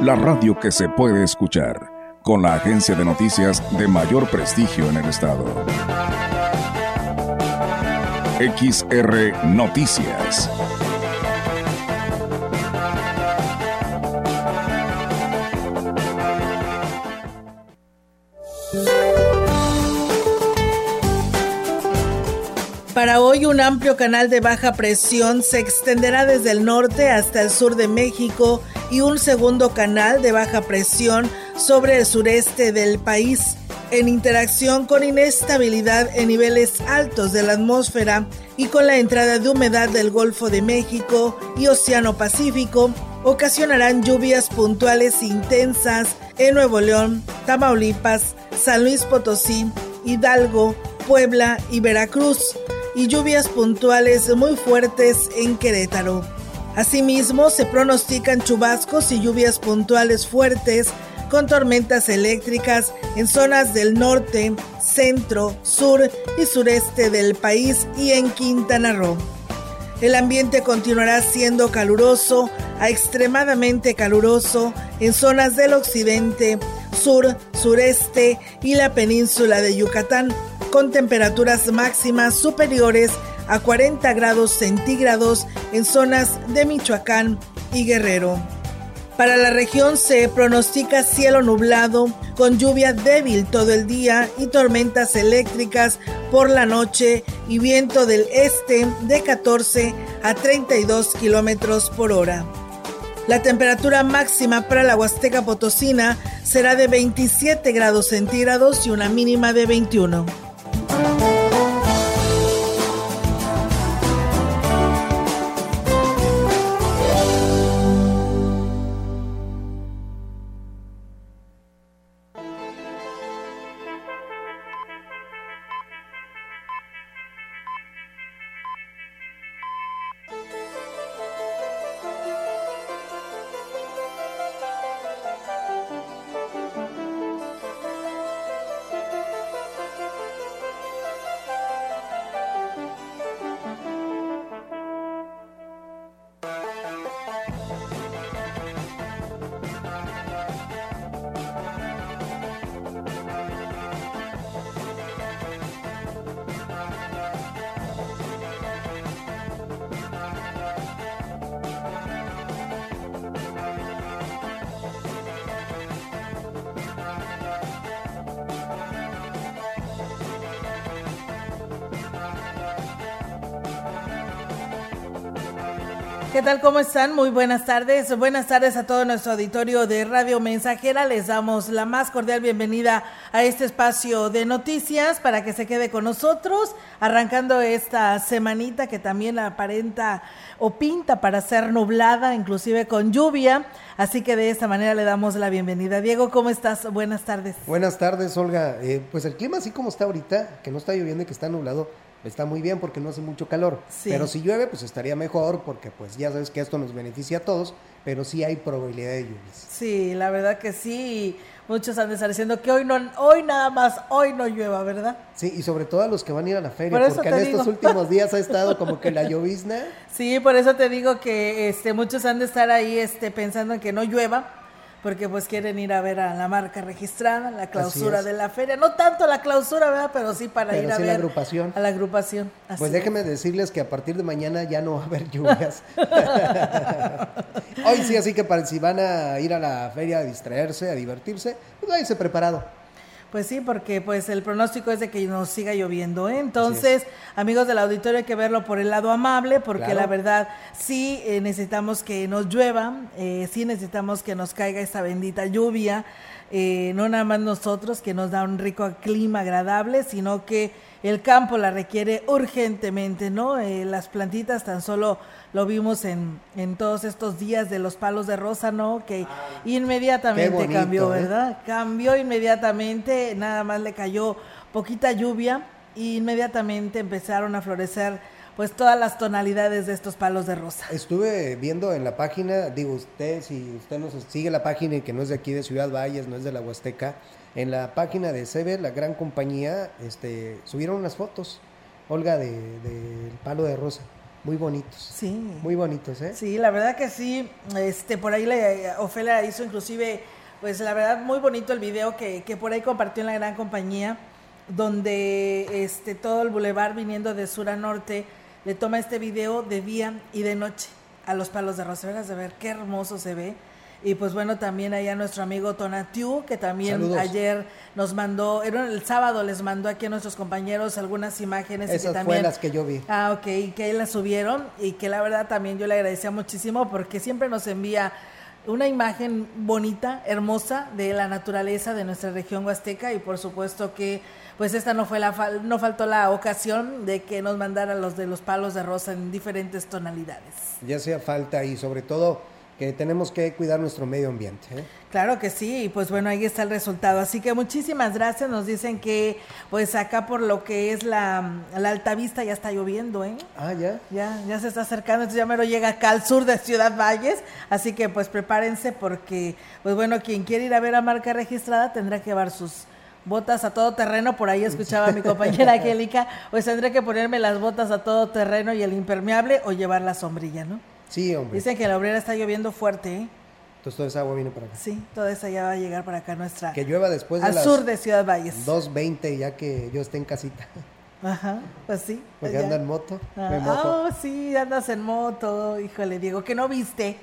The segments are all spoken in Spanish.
la radio que se puede escuchar, con la agencia de noticias de mayor prestigio en el estado. XR Noticias. Para hoy un amplio canal de baja presión se extenderá desde el norte hasta el sur de México y un segundo canal de baja presión sobre el sureste del país. En interacción con inestabilidad en niveles altos de la atmósfera y con la entrada de humedad del Golfo de México y Océano Pacífico, ocasionarán lluvias puntuales intensas en Nuevo León, Tamaulipas, San Luis Potosí, Hidalgo, Puebla y Veracruz y lluvias puntuales muy fuertes en Querétaro. Asimismo, se pronostican chubascos y lluvias puntuales fuertes con tormentas eléctricas en zonas del norte, centro, sur y sureste del país y en Quintana Roo. El ambiente continuará siendo caluroso a extremadamente caluroso en zonas del occidente, sur, sureste y la península de Yucatán con temperaturas máximas superiores a 40 grados centígrados en zonas de Michoacán y Guerrero. Para la región se pronostica cielo nublado con lluvia débil todo el día y tormentas eléctricas por la noche y viento del este de 14 a 32 kilómetros por hora. La temperatura máxima para la Huasteca Potosina será de 27 grados centígrados y una mínima de 21. Tal? ¿Cómo están? Muy buenas tardes. Buenas tardes a todo nuestro auditorio de Radio Mensajera. Les damos la más cordial bienvenida a este espacio de noticias para que se quede con nosotros, arrancando esta semanita que también aparenta o pinta para ser nublada, inclusive con lluvia. Así que de esta manera le damos la bienvenida. Diego, ¿cómo estás? Buenas tardes. Buenas tardes, Olga. Eh, pues el clima así como está ahorita, que no está lloviendo y que está nublado, está muy bien porque no hace mucho calor. Pero si llueve, pues estaría mejor porque pues ya sabes que esto nos beneficia a todos, pero sí hay probabilidad de lluvias. Sí, la verdad que sí. Muchos han de estar diciendo que hoy no, hoy nada más, hoy no llueva, ¿verdad? Sí, y sobre todo a los que van a ir a la feria, porque en estos últimos días ha estado como que la llovizna. Sí, por eso te digo que este, muchos han de estar ahí este, pensando en que no llueva, porque pues quieren ir a ver a la marca registrada, la clausura de la feria. No tanto la clausura, ¿verdad? Pero sí para ir a ver la agrupación. a la agrupación. pues déjenme decirles que a partir de mañana ya no va a haber lluvias. Hoy sí, así que para si van a ir a la feria a distraerse, a divertirse, pues váyanse preparado. Pues sí, porque pues el pronóstico es de que nos siga lloviendo. ¿eh? Entonces, amigos del auditorio, hay que verlo por el lado amable, porque la verdad sí eh, necesitamos que nos llueva, eh, sí necesitamos que nos caiga esta bendita lluvia. no nada más nosotros, que nos da un rico clima agradable, sino que el campo la requiere urgentemente, ¿no? Eh, las plantitas tan solo lo vimos en, en todos estos días de los palos de rosa, ¿no? Que inmediatamente cambió, ¿eh? ¿verdad? Cambió inmediatamente, nada más le cayó poquita lluvia e inmediatamente empezaron a florecer pues todas las tonalidades de estos palos de rosa. Estuve viendo en la página, digo usted, si usted nos sigue la página y que no es de aquí de Ciudad Valles, no es de la Huasteca, en la página de Sebe, la gran compañía, este, subieron unas fotos, Olga, del de, palo de rosa. Muy bonitos. Sí. Muy bonitos, ¿eh? Sí, la verdad que sí. Este, por ahí Ofelia hizo inclusive, pues la verdad, muy bonito el video que, que por ahí compartió en la gran compañía, donde este, todo el bulevar viniendo de sur a norte le toma este video de día y de noche a los palos de rosa. Verás de ver qué hermoso se ve. Y pues bueno, también allá nuestro amigo Tonatiu, que también ayer nos mandó, el sábado les mandó aquí a nuestros compañeros algunas imágenes. Esas y que también, las que yo vi. Ah, ok, y que ahí las subieron y que la verdad también yo le agradecía muchísimo porque siempre nos envía una imagen bonita, hermosa de la naturaleza de nuestra región huasteca y por supuesto que pues esta no fue la no faltó la ocasión de que nos mandara los de los palos de rosa en diferentes tonalidades. Ya hacía falta y sobre todo que tenemos que cuidar nuestro medio ambiente. ¿eh? Claro que sí, y pues bueno, ahí está el resultado. Así que muchísimas gracias. Nos dicen que pues acá por lo que es la, la Altavista ya está lloviendo, ¿eh? Ah, ya. Ya, ya se está acercando, entonces ya me lo llega acá al sur de Ciudad Valles, así que pues prepárense porque pues bueno, quien quiere ir a ver a marca registrada tendrá que llevar sus botas a todo terreno, por ahí escuchaba a mi compañera Angélica, pues tendré que ponerme las botas a todo terreno y el impermeable o llevar la sombrilla, ¿no? Sí, hombre. Dicen que la obrera está lloviendo fuerte, ¿eh? Entonces toda esa agua viene para acá. Sí, toda esa ya va a llegar para acá nuestra. Que llueva después de al sur de Ciudad Valles. 2.20 ya que yo esté en casita. Ajá, pues sí. Porque anda en moto. Ah, oh, sí, andas en moto. Híjole, Diego, que no viste.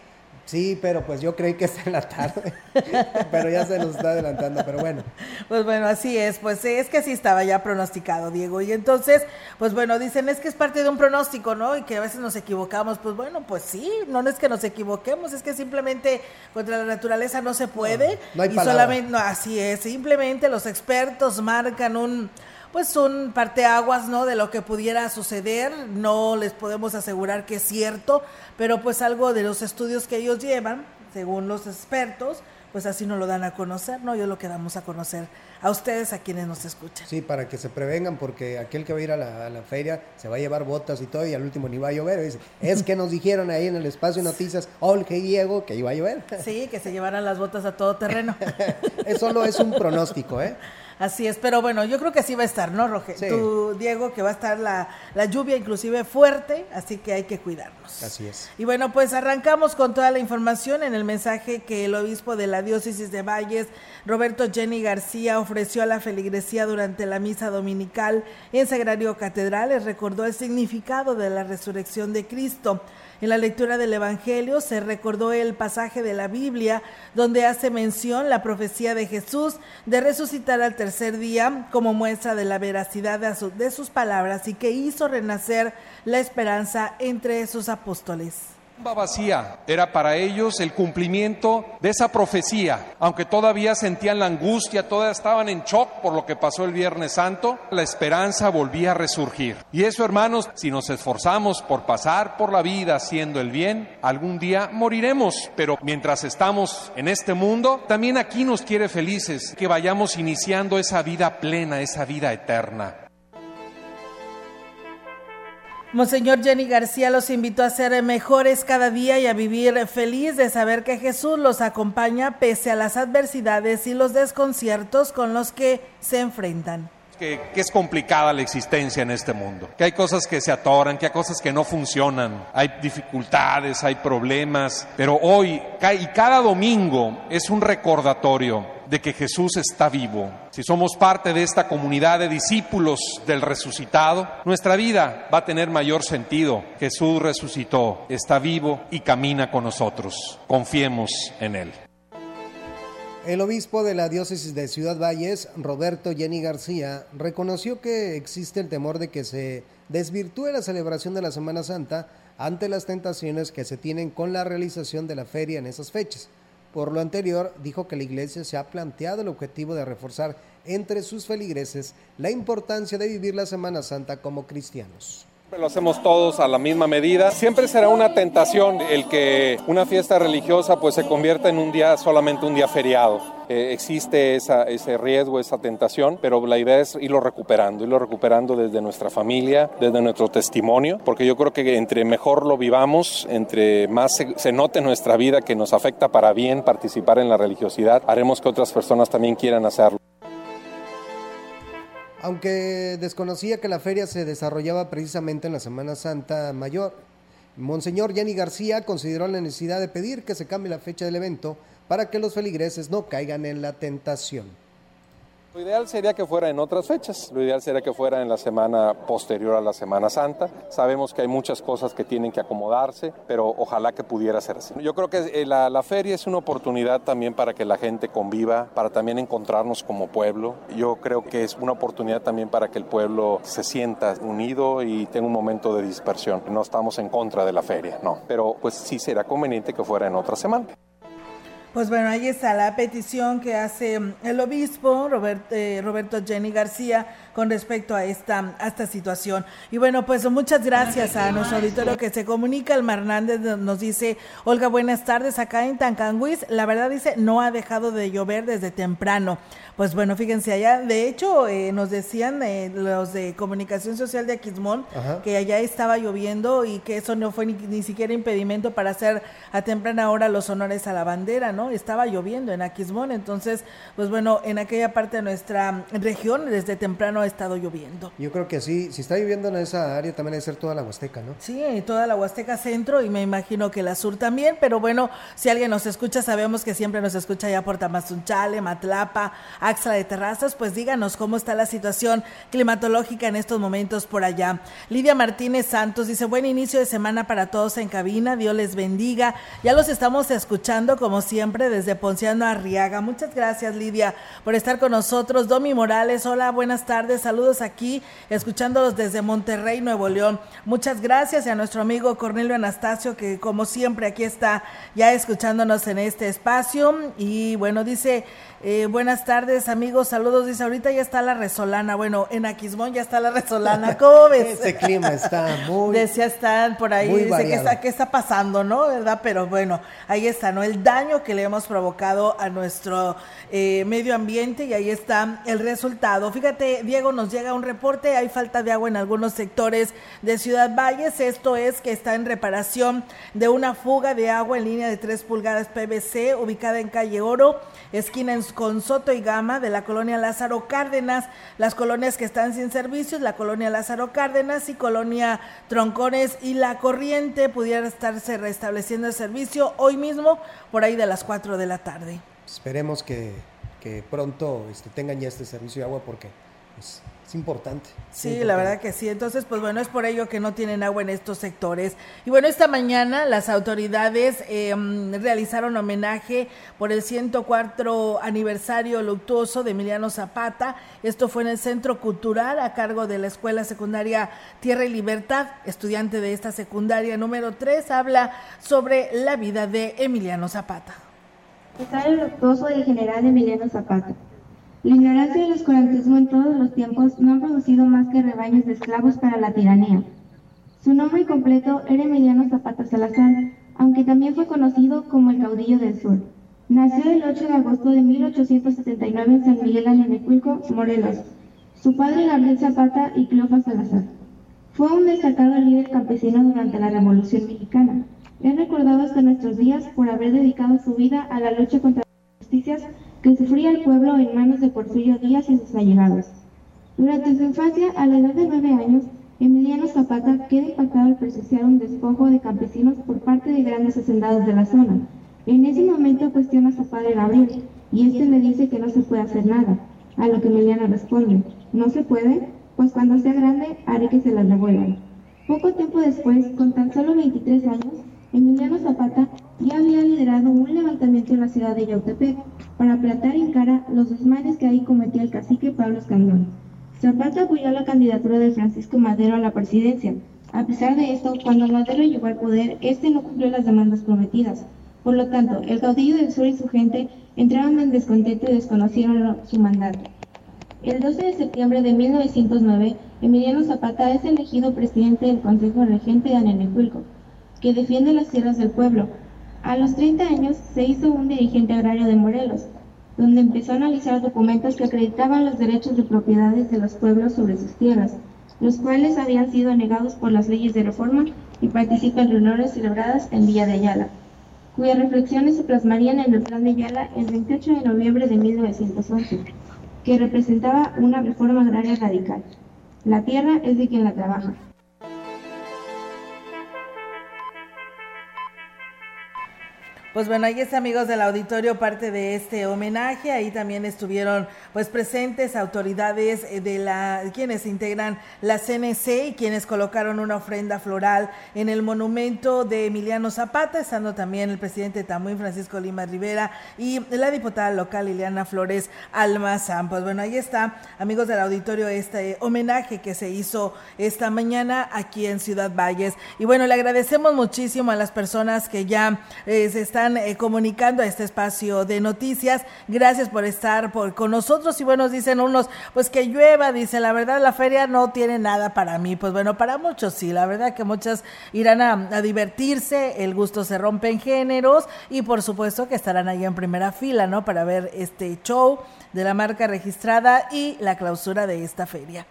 Sí, pero pues yo creí que es en la tarde, pero ya se nos está adelantando, pero bueno. Pues bueno, así es, pues es que así estaba ya pronosticado, Diego. Y entonces, pues bueno, dicen, es que es parte de un pronóstico, ¿no? Y que a veces nos equivocamos. Pues bueno, pues sí, no es que nos equivoquemos, es que simplemente contra la naturaleza no se puede. No, hay y solamente, no, así es, simplemente los expertos marcan un pues son parteaguas, ¿no? De lo que pudiera suceder. No les podemos asegurar que es cierto, pero pues algo de los estudios que ellos llevan, según los expertos, pues así nos lo dan a conocer, ¿no? Yo lo que damos a conocer a ustedes, a quienes nos escuchan. Sí, para que se prevengan, porque aquel que va a ir a la, feria se va a llevar botas y todo, y al último ni va a llover. Dice, es que nos dijeron ahí en el espacio de noticias, Olga y Diego, que iba a llover. Sí, que se llevaran las botas a todo terreno. Eso solo es un pronóstico, ¿eh? Así es, pero bueno, yo creo que sí va a estar, ¿no, Roger? Sí. Tú, Diego, que va a estar la, la, lluvia inclusive fuerte, así que hay que cuidarnos. Así es. Y bueno, pues arrancamos con toda la información en el mensaje que el obispo de la diócesis de Valles, Roberto Jenny García, ofreció a la feligresía durante la misa dominical en Sagrario Catedral, les recordó el significado de la resurrección de Cristo. En la lectura del Evangelio se recordó el pasaje de la Biblia donde hace mención la profecía de Jesús de resucitar al tercer día como muestra de la veracidad de, sus palabras y que hizo renacer la esperanza entre sus apóstoles vacía era para ellos el cumplimiento de esa profecía. Aunque todavía sentían la angustia, todavía estaban en shock por lo que pasó el Viernes Santo, la esperanza volvía a resurgir. Y eso, hermanos, si nos esforzamos por pasar por la vida haciendo el bien, algún día moriremos. Pero mientras estamos en este mundo, también aquí nos quiere felices, que vayamos iniciando esa vida plena, esa vida eterna. Monseñor Jenny García los invitó a ser mejores cada día y a vivir feliz de saber que Jesús los acompaña pese a las adversidades y los desconciertos con los que se enfrentan. Que, es complicada la existencia en este mundo, que hay cosas que se atoran, que hay cosas que no funcionan, hay dificultades, hay problemas, pero hoy y cada domingo es un recordatorio de que Jesús está vivo. Si somos parte de esta comunidad de discípulos del resucitado, nuestra vida va a tener mayor sentido. Jesús resucitó, está vivo y camina con nosotros. Confiemos en Él. El obispo de la diócesis de Ciudad Valles, Roberto Jenny García, reconoció que existe el temor de que se desvirtúe la celebración de la Semana Santa ante las tentaciones que se tienen con la realización de la feria en esas fechas Por lo anterior, dijo que la iglesia se ha planteado el objetivo de reforzar entre sus feligreses la importancia de vivir la Semana Santa como cristianos. Lo hacemos todos a la misma medida. Siempre será una tentación el que una fiesta religiosa pues se convierta en un día solamente un día feriado. Eh, existe ese riesgo, esa tentación, pero la idea es irlo recuperando, irlo recuperando desde nuestra familia, desde nuestro testimonio, porque yo creo que entre mejor lo vivamos, entre más se, note nuestra vida que nos afecta para bien participar en la religiosidad, haremos que otras personas también quieran hacerlo aunque desconocía que la feria se desarrollaba precisamente en la Semana Santa Mayor. Monseñor Jenny García consideró la necesidad de pedir que se cambie la fecha del evento para que los feligreses no caigan en la tentación. Lo ideal sería que fuera en otras fechas, lo ideal sería que fuera en la semana posterior a la Semana Santa. Sabemos que hay muchas cosas que tienen que acomodarse, pero ojalá que pudiera ser así. Yo creo que eh, la, la feria es una oportunidad también para que la gente conviva, para también encontrarnos como pueblo. Yo creo que es una oportunidad también para que el pueblo se sienta unido y tenga un momento de dispersión. No estamos en contra de la feria, no, pero pues sí será conveniente que fuera en otra semana. Pues bueno, ahí está la petición que hace mm, el obispo eh, Roberto Jenny García con respecto a esta, esta situación. Y bueno, pues muchas gracias a nuestro auditorio que se comunica. El Hernández nos dice, Olga, buenas tardes, acá en Tancanguis, la verdad dice, no ha dejado de llover desde temprano. Pues bueno, fíjense allá, de hecho eh, nos decían eh, los de comunicación social de Aquismón que allá estaba lloviendo y que eso no fue ni, ni, siquiera impedimento para hacer a temprana hora los honores a la bandera, ¿no? Estaba lloviendo en Aquismón, entonces, pues bueno, en aquella parte de nuestra región desde temprano ha estado lloviendo. Yo creo que sí, si está lloviendo en esa área también debe ser toda la Huasteca, ¿no? Sí, toda la Huasteca Centro y me imagino que la Sur también, pero bueno, si alguien nos escucha, sabemos que siempre nos escucha allá por Tamazunchale, Matlapa, Axla de Terrazas, pues díganos cómo está la situación climatológica en estos momentos por allá. Lidia Martínez Santos dice, buen inicio de semana para todos en cabina, Dios les bendiga. Ya los estamos escuchando como siempre desde Ponciano Arriaga. Muchas gracias Lidia por estar con nosotros. Domi Morales, hola, buenas tardes, saludos aquí, escuchándolos desde Monterrey, Nuevo León. Muchas gracias y a nuestro amigo Cornelio Anastasio que como siempre aquí está ya escuchándonos en este espacio. Y bueno, dice... Eh, buenas tardes, amigos. Saludos. Dice, ahorita ya está la resolana. Bueno, en Aquismón ya está la resolana. ¿Cómo ves? Ese clima está muy. Decía, están por ahí. dice, ¿qué está, ¿qué está pasando, no? ¿Verdad? Pero bueno, ahí está, ¿no? El daño que le hemos provocado a nuestro eh, medio ambiente y ahí está el resultado. Fíjate, Diego, nos llega un reporte. Hay falta de agua en algunos sectores de Ciudad Valles. Esto es que está en reparación de una fuga de agua en línea de 3 pulgadas PVC ubicada en calle Oro, esquina en con Soto y Gama de la colonia Lázaro Cárdenas, las colonias que están sin servicios, la colonia Lázaro Cárdenas y colonia Troncones y La Corriente pudiera estarse restableciendo el servicio hoy mismo por ahí de las 4 de la tarde. Esperemos que, pronto este, tengan ya este servicio de agua porque pues, es importante. Sí, la verdad que sí. Entonces, pues bueno, es por ello que no tienen agua en estos sectores. Y bueno, esta mañana las autoridades eh, realizaron homenaje por el 104 aniversario luctuoso de Emiliano Zapata. Esto fue en el Centro Cultural a cargo de la Escuela Secundaria Tierra y Libertad. Estudiante de esta secundaria número 3 habla sobre la vida de Emiliano Zapata. Está el luctuoso del general Emiliano Zapata la ignorancia y el escurantismo en todos los tiempos no han producido más que rebaños de esclavos para la tiranía. Su nombre completo era Emiliano Zapata Salazar, aunque también fue conocido como el caudillo del sur. Nació el 8 de agosto de 1879 en San Miguel Alenecuilco, Morelos. Su padre Gabriel Zapata y Cleofa Salazar. Fue un destacado líder campesino durante la Revolución Mexicana. Es recordado hasta nuestros días por haber dedicado su vida a la lucha contra las injusticias que sufría el pueblo en manos de Porfirio Díaz y sus allegados. Durante su infancia, a la edad de nueve años, Emiliano Zapata queda impactado al presenciar un despojo de campesinos por parte de grandes hacendados de la zona. En ese momento cuestiona a su padre Gabriel, y este le dice que no se puede hacer nada, a lo que Emiliano responde, ¿no se puede? Pues cuando sea grande haré que se las devuelvan. Poco tiempo después, con tan solo 23 años, Emiliano Zapata ya había liderado un levantamiento en la ciudad de Yautepec para plantar en cara los desmanes que ahí cometía el cacique Pablo Escandón. Zapata apoyó la candidatura de Francisco Madero a la presidencia. A pesar de esto, cuando Madero llegó al poder, este no cumplió las demandas prometidas, Por lo tanto, el caudillo del sur y su gente entraron en descontento y desconocieron su mandato. El 12 de septiembre de 1909, Emiliano Zapata es elegido presidente del Consejo Regente de Anenecuilco, que defiende las tierras del pueblo. A los 30 años se hizo un dirigente agrario de Morelos, donde empezó a analizar documentos que acreditaban los derechos de propiedades de los pueblos sobre sus tierras, los cuales habían sido negados por las leyes de reforma y participa en reuniones celebradas en Villa de Ayala, cuyas reflexiones se plasmarían en el Plan de Ayala el 28 de noviembre de 1911, que representaba una reforma agraria radical. La tierra es de quien la trabaja. Pues bueno, ahí está amigos del auditorio parte de este homenaje. Ahí también estuvieron pues presentes autoridades eh, de la quienes integran la CNC y quienes colocaron una ofrenda floral en el monumento de Emiliano Zapata, estando también el presidente Tamuín Francisco Lima Rivera y la diputada local Liliana Flores Almazán. Pues bueno, ahí está, amigos del auditorio, este homenaje que se hizo esta mañana aquí en Ciudad Valles. Y bueno, le agradecemos muchísimo a las personas que ya eh, se están eh, comunicando a este espacio de noticias. Gracias por estar por, con nosotros. Y bueno, dicen unos, pues que llueva, dice, la verdad la feria no tiene nada para mí. Pues bueno, para muchos sí, la verdad que muchas irán a, divertirse, el gusto se rompe en géneros y por supuesto que estarán ahí en primera fila, ¿no? Para ver este show de la marca registrada y la clausura de esta feria.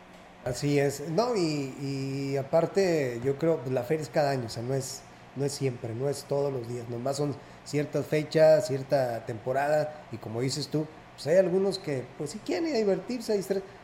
Así es, no, y, aparte yo creo, pues la feria es cada año, o sea, no es, no es siempre, no es todos los días, nomás son ciertas fechas, cierta temporada, y como dices tú, pues hay algunos que pues si quieren divertirse,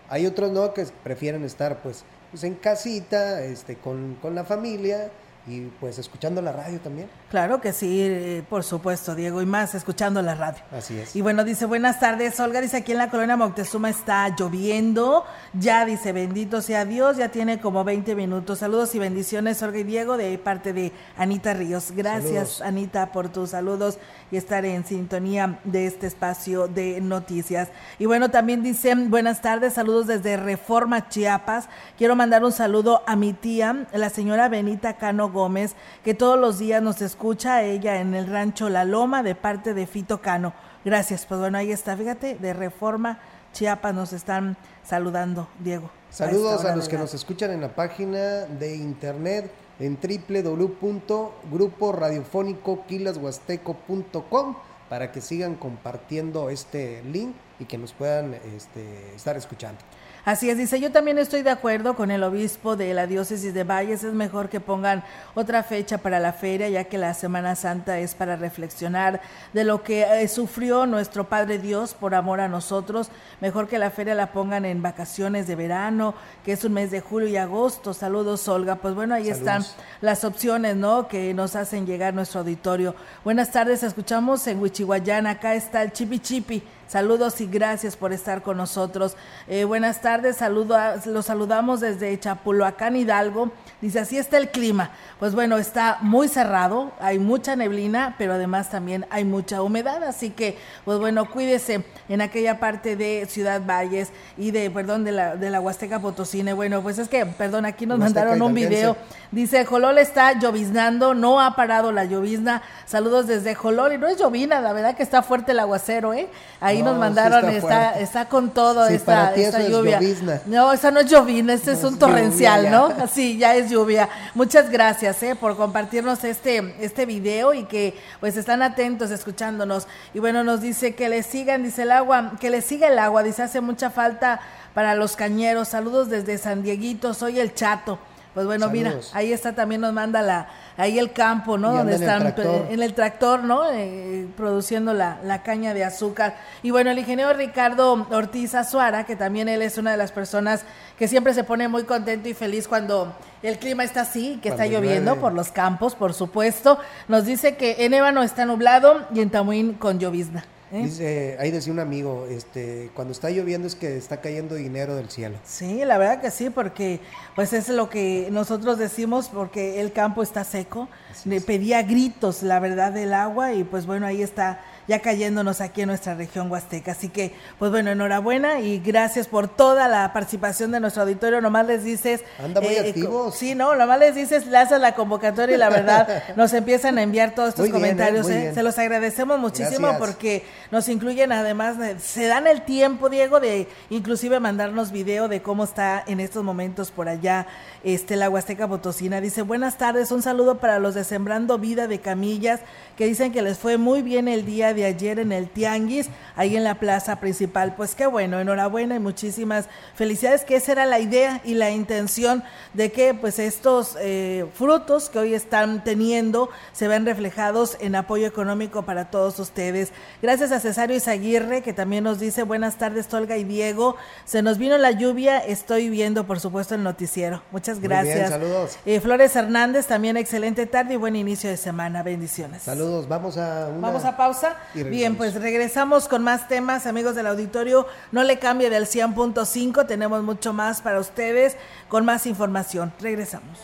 hay otros no que prefieren estar pues, pues en casita, este, con, con la familia, y pues escuchando la radio también. Claro que sí, eh, por supuesto, Diego, y más escuchando la radio. Así es. Y bueno, dice, buenas tardes, Olga, dice, aquí en la colonia Moctezuma está lloviendo, ya dice, bendito sea Dios, ya tiene como 20 minutos. Saludos y bendiciones, Olga y Diego, de parte de Anita Ríos. Gracias, Anita, por tus saludos y estar en sintonía de este espacio de noticias. Y bueno, también dicen, buenas tardes, saludos desde Reforma Chiapas. Quiero mandar un saludo a mi tía, la señora Benita Cano Gómez, que todos los días nos escucha ella en el rancho La Loma de parte de Fito Cano. Gracias, pues bueno, ahí está, fíjate, de Reforma Chiapas nos están saludando, Diego. Saludos a, los que nos escuchan en la página de internet en www.gruporadiofónicoquilashuasteco.com para que sigan compartiendo este link y que nos puedan este, estar escuchando. Así es, dice, yo también estoy de acuerdo con el obispo de la diócesis de Valles, es mejor que pongan otra fecha para la feria, ya que la Semana Santa es para reflexionar de lo que eh, sufrió nuestro Padre Dios por amor a nosotros, mejor que la feria la pongan en vacaciones de verano, que es un mes de julio y agosto. Saludos, Olga. Pues bueno, ahí están las opciones, ¿no? Que nos hacen llegar nuestro auditorio. Buenas tardes, escuchamos en Huichihuayán, acá está el Chipi Chipi. Saludos y gracias por estar con nosotros. Eh, buenas tardes, saludo los saludamos desde Chapulhuacán, Hidalgo. Dice, así está el clima. Pues bueno, está muy cerrado, hay mucha neblina, pero además también hay mucha humedad. Así que, pues bueno, cuídese en aquella parte de Ciudad Valles y de, perdón, de la, de la Huasteca Potosina. Bueno, pues es que, perdón, aquí nos mandaron un video. Dice, Jolol está lloviznando, no ha parado la llovizna. Saludos desde Jolol. Y no es llovina, la verdad que está fuerte el aguacero, ¿eh? Ahí nos mandaron, está, está, con todo esta, lluvia. no, esa no es llovina, este es un torrencial, ¿no? Sí, ya es lluvia. Muchas gracias eh, por compartirnos este, este video y que pues están atentos escuchándonos. Y bueno, nos dice que le sigan, dice el agua, que le siga el agua, dice hace mucha falta para los cañeros. Saludos desde San Dieguito, soy el chato. Pues bueno, mira, ahí está también nos manda la, ahí el campo, ¿no? Donde están en el tractor, ¿no? Eh, produciendo la, la, caña de azúcar. Y bueno, el ingeniero Ricardo Ortiz Azuara, que también él es una de las personas que siempre se pone muy contento y feliz cuando el clima está así, que está lloviendo por los campos, por supuesto, nos dice que en Ébano está nublado y en Tamuín con llovizna. ¿Eh? Dice, ahí decía un amigo, este, cuando está lloviendo es que está cayendo dinero del cielo. Sí, la verdad que sí, porque pues es lo que nosotros decimos, porque el campo está seco. Le pedía gritos, la verdad, del agua y pues bueno, ahí está ya cayéndonos aquí en nuestra región huasteca. Así que, pues bueno, enhorabuena y gracias por toda la participación de nuestro auditorio. Nomás les dices... Anda muy eh, activos. Sí, no, nomás les dices, lanzas la convocatoria y la verdad nos empiezan a enviar todos estos ¿eh? comentarios. ¿eh? Se los agradecemos muchísimo porque nos incluyen además, se dan el tiempo, Diego, de inclusive mandarnos video de cómo está en estos momentos por allá este, la Huasteca Potosina. Dice, buenas tardes, un saludo para los de Sembrando Vida de Camillas, que dicen que les fue muy bien el día de ayer en el Tianguis, ahí en la plaza principal. Pues qué bueno, enhorabuena y muchísimas felicidades, que esa era la idea y la intención de que pues estos eh, frutos que hoy están teniendo se ven reflejados en apoyo económico para todos ustedes. Gracias a Cesario Izaguirre, que también nos dice, buenas tardes, Tolga y Diego. Se nos vino la lluvia, estoy viendo, por supuesto, el noticiero. Muchas gracias. saludos. Eh, Flores Hernández, también excelente tarde y buen inicio de semana. Bendiciones. Saludos. Vamos a Vamos a pausa. Bien, pues regresamos con más temas, amigos del auditorio. No le cambie del 100.5, tenemos mucho más para ustedes con más información. Regresamos.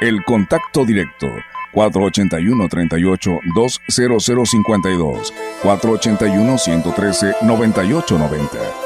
El contacto directo 481-38-20052, 481-113-9890.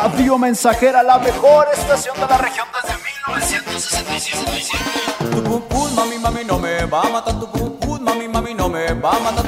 Radio Mensajera, la mejor estación de la región desde 1967. Tu pum mami, mami, no me va a matar. Tu pum mami, mami, no me va a matar.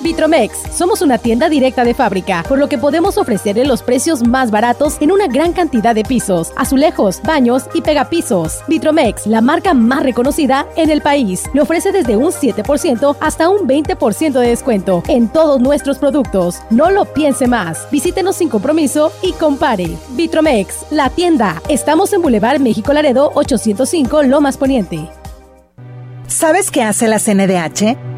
Vitromex, somos una tienda directa de fábrica, por lo que podemos ofrecerle los precios más baratos en una gran cantidad de pisos, azulejos, baños y pegapisos. Vitromex, la marca más reconocida en el país, le ofrece desde un 7% hasta un 20% de descuento en todos nuestros productos. No lo piense más. Visítenos sin compromiso y compare. Vitromex, la tienda. Estamos en Boulevard México Laredo 805 Lomas Poniente. ¿Sabes qué hace la CNDH?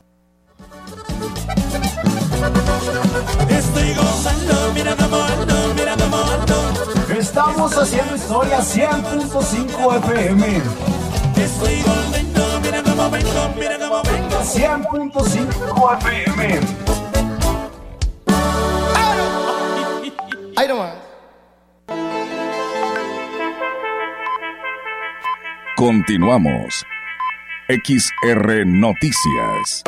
Estamos haciendo historia 100.5 FM. Estoy volviendo, mira cómo vengo, mira cómo vengo. 100.5 FM. Ahí nomás. Continuamos. XR Noticias.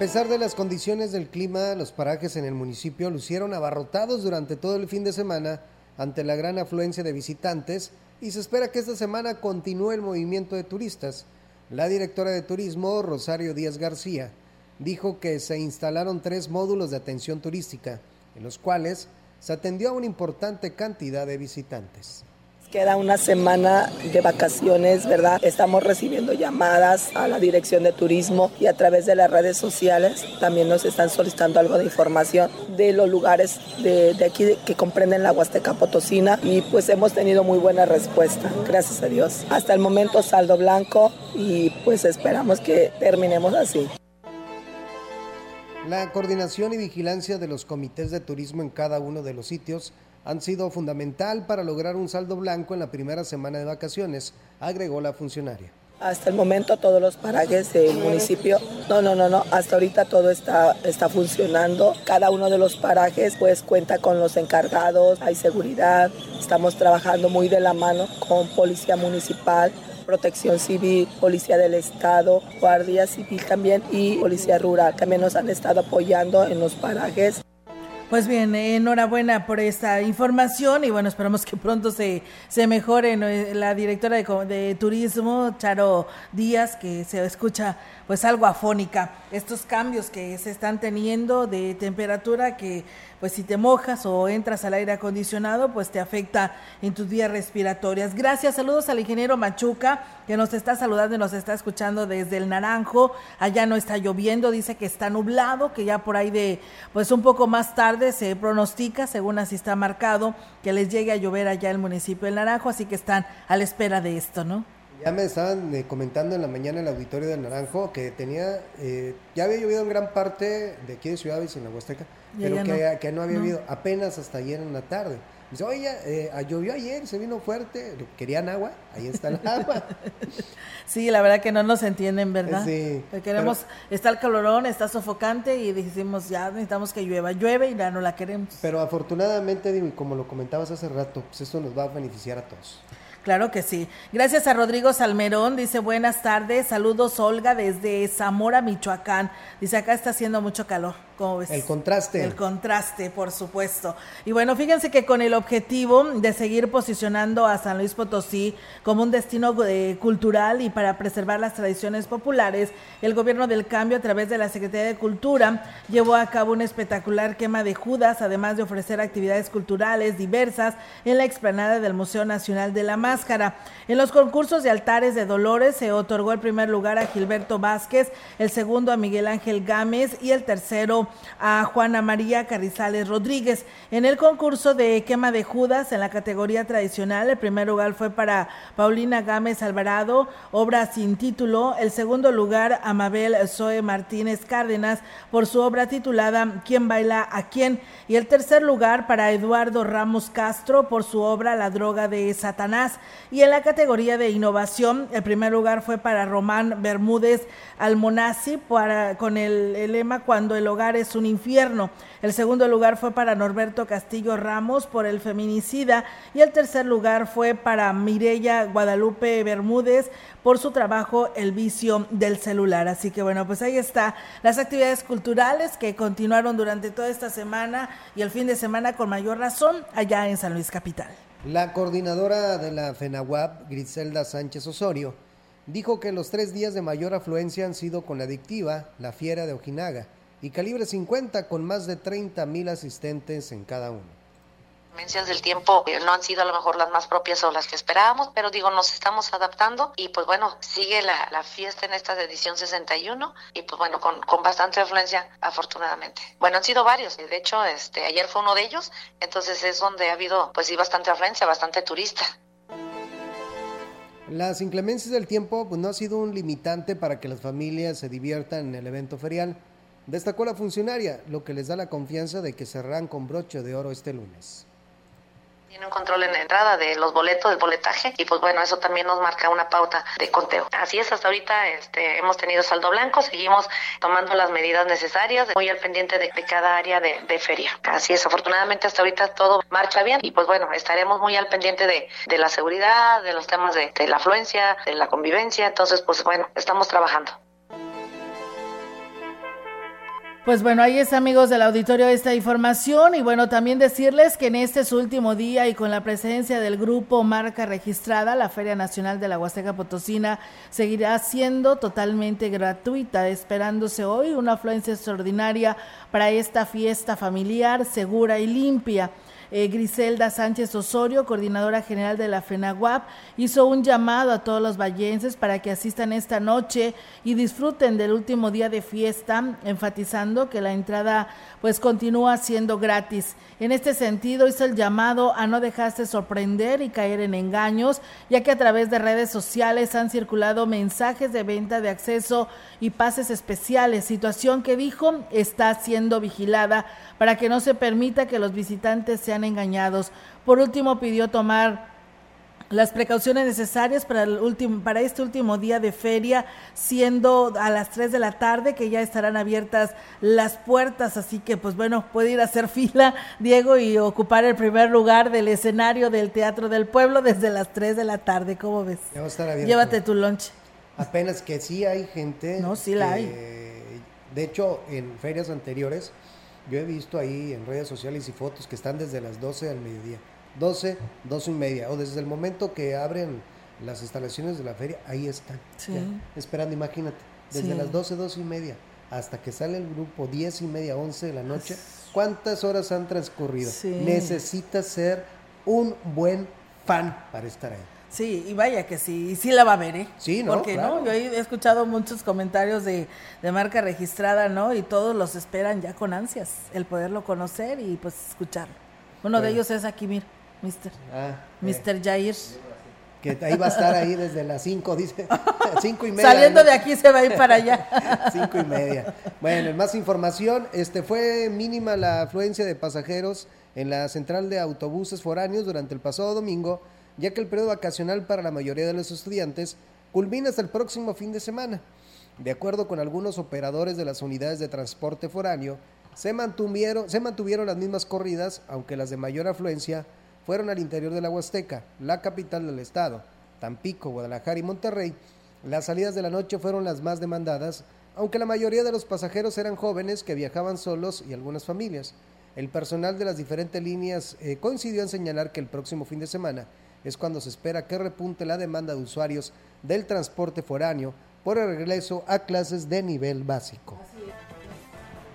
Pesar de las condiciones del clima, los parajes en el municipio lucieron abarrotados durante todo el fin de semana ante la gran afluencia de visitantes y se espera que esta semana continúe el movimiento de turistas. La directora de turismo, Rosario Díaz García, dijo que se instalaron tres módulos de atención turística, en los cuales se atendió a una importante cantidad de visitantes Queda una semana de vacaciones, ¿verdad? Estamos recibiendo llamadas a la Dirección de Turismo y a través de las redes sociales también nos están solicitando algo de información de los lugares de, de aquí que comprenden la Huasteca Potosina y pues hemos tenido muy buena respuesta, gracias a Dios. Hasta el momento saldo blanco y pues esperamos que terminemos así. La coordinación y vigilancia de los comités de turismo en cada uno de los sitios han sido fundamental para lograr un saldo blanco en la primera semana de vacaciones, agregó la funcionaria. Hasta el momento todos los parajes del municipio, no, no, no, no, hasta ahorita todo está, está funcionando. Cada uno de los parajes pues cuenta con los encargados, hay seguridad, estamos trabajando muy de la mano con policía municipal, protección civil, policía del estado, guardia civil también y policía rural. También nos han estado apoyando en los parajes. Pues bien, enhorabuena por esta información y bueno, esperamos que pronto se, se mejore la directora de, de, turismo, Charo Díaz, que se escucha pues algo afónica. Estos cambios que se están teniendo de temperatura que pues si te mojas o entras al aire acondicionado, pues te afecta en tus vías respiratorias. Gracias, saludos al ingeniero Machuca, que nos está saludando y nos está escuchando desde el Naranjo. Allá no está lloviendo, dice que está nublado, que ya por ahí de, pues un poco más tarde se pronostica, según así está marcado, que les llegue a llover allá el municipio del Naranjo, así que están a la espera de esto, ¿no? Ya me estaban eh, comentando en la mañana en el auditorio del Naranjo que tenía, eh, ya había llovido en gran parte de aquí de Ciudad la Huasteca, pero que no. que no, había llovido apenas hasta ayer en la tarde. Dice, oye, eh, llovió ayer, se vino fuerte, querían agua, ahí está el agua. sí, la verdad que no nos entienden, ¿verdad? Sí. queremos, está el calorón, está sofocante y decimos, ya necesitamos que llueva, llueve y ya no la queremos. Pero afortunadamente, como lo comentabas hace rato, pues esto nos va a beneficiar a todos. Claro que sí. Gracias a Rodrigo Salmerón. Dice buenas tardes. Saludos Olga desde Zamora, Michoacán. Dice acá está haciendo mucho calor. El contraste. El contraste, por supuesto. Y bueno, fíjense que con el objetivo de seguir posicionando a San Luis Potosí como un destino eh, cultural y para preservar las tradiciones populares, el gobierno del cambio a través de la Secretaría de Cultura llevó a cabo una espectacular quema de Judas, además de ofrecer actividades culturales diversas en la explanada del Museo Nacional de la En los concursos de altares de Dolores se otorgó el primer lugar a Gilberto Vázquez, el segundo a Miguel Ángel Gámez y el tercero a Juana María Carrizales Rodríguez. En el concurso de quema de Judas en la categoría tradicional, el primer lugar fue para Paulina Gámez Alvarado, obra sin título. El segundo lugar a Mabel Zoe Martínez Cárdenas por su obra titulada ¿Quién baila a quién? Y el tercer lugar para Eduardo Ramos Castro por su obra La droga de Satanás. Y en la categoría de innovación, el primer lugar fue para Román Bermúdez Almonazzi para, con el, lema Cuando el hogar es un infierno. El segundo lugar fue para Norberto Castillo Ramos por el feminicida y el tercer lugar fue para Mirella Guadalupe Bermúdez por su trabajo El vicio del celular. Así que bueno, pues ahí está las actividades culturales que continuaron durante toda esta semana y el fin de semana con mayor razón allá en San Luis Capital. La coordinadora de la FENAWAP, Griselda Sánchez Osorio, dijo que los tres días de mayor afluencia han sido con la adictiva, la fiera de Ojinaga, y Calibre 50 con más de 30 mil asistentes en cada uno del tiempo eh, no han sido a lo mejor las más propias o las que esperábamos, pero digo, nos estamos adaptando y pues bueno, sigue la, fiesta en esta edición 61 y pues bueno, con, con, bastante afluencia afortunadamente. Bueno, han sido varios, de hecho, este, ayer fue uno de ellos, entonces es donde ha habido pues sí bastante afluencia, bastante turista. Las inclemencias del tiempo pues, no ha sido un limitante para que las familias se diviertan en el evento ferial Destacó la funcionaria, lo que les da la confianza de que cerrarán con broche de oro este lunes. Tiene un control en la entrada de los boletos, del boletaje, y pues bueno, eso también nos marca una pauta de conteo. Así es, hasta ahorita este, hemos tenido saldo blanco, seguimos tomando las medidas necesarias, muy al pendiente de, cada área de, feria. Así es, afortunadamente hasta ahorita todo marcha bien y pues bueno, estaremos muy al pendiente de, de la seguridad, de los temas de la afluencia, de la convivencia, entonces pues bueno, estamos trabajando. Pues bueno, ahí está amigos del auditorio esta información y bueno, también decirles que en este su último día y con la presencia del grupo Marca Registrada, la Feria Nacional de la Huasteca Potosina seguirá siendo totalmente gratuita, esperándose hoy una afluencia extraordinaria para esta fiesta familiar, segura y limpia. Eh, Griselda Sánchez Osorio, coordinadora general de la FENAGUAP, hizo un llamado a todos los vallenses para que asistan esta noche y disfruten del último día de fiesta, enfatizando que la entrada pues continúa siendo gratis. En este sentido, hizo el llamado a no dejarse sorprender y caer en engaños, ya que a través de redes sociales han circulado mensajes de venta de acceso y pases especiales, situación que dijo está siendo vigilada para que no se permita que los visitantes sean engañados. Por último, pidió tomar las precauciones necesarias para, el último, para este último día de feria, siendo a las 3 de la tarde que ya estarán abiertas las puertas, así que pues bueno, puede ir a hacer fila, Diego, y ocupar el primer lugar del escenario del Teatro del Pueblo desde las 3 de la tarde, ¿cómo ves? Llévate tu lunch. Apenas que sí hay gente. No, sí la hay. De hecho, en ferias anteriores, yo he visto ahí en redes sociales y fotos que están desde las 12 al mediodía. 12, 12 y media, o desde el momento que abren las instalaciones de la feria, ahí están, esperando, imagínate, desde las 12, 12 y media hasta que sale el grupo 10 y media, 11 de la noche, ¿cuántas horas han transcurrido? Necesitas ser un buen fan para estar ahí. Sí, y vaya que sí, y sí la va a ver, ¿eh? Sí, ¿no? Porque, ¿no? Yo he escuchado muchos comentarios de, de, marca registrada, ¿no? Y todos los esperan ya con ansias, el poderlo conocer y pues escucharlo. Uno de ellos es aquí, mira. Mister. Ah, Mister eh. Jair. Que ahí va a estar ahí desde las 5, dice. 5 y media. Saliendo de aquí se va a ir para allá. 5 y media. Bueno, más información, este fue mínima la afluencia de pasajeros en la central de autobuses foráneos durante el pasado domingo, ya que el periodo vacacional para la mayoría de los estudiantes culmina hasta el próximo fin de semana. De acuerdo con algunos operadores de las unidades de transporte foráneo, se mantuvieron, se mantuvieron las mismas corridas, aunque las de mayor afluencia fueron al interior de la Huasteca, la capital del estado, Tampico, Guadalajara y Monterrey. Las salidas de la noche fueron las más demandadas, aunque la mayoría de los pasajeros eran jóvenes que viajaban solos y algunas familias. El personal de las diferentes líneas eh, coincidió en señalar que el próximo fin de semana es cuando se espera que repunte la demanda de usuarios del transporte foráneo por el regreso a clases de nivel básico.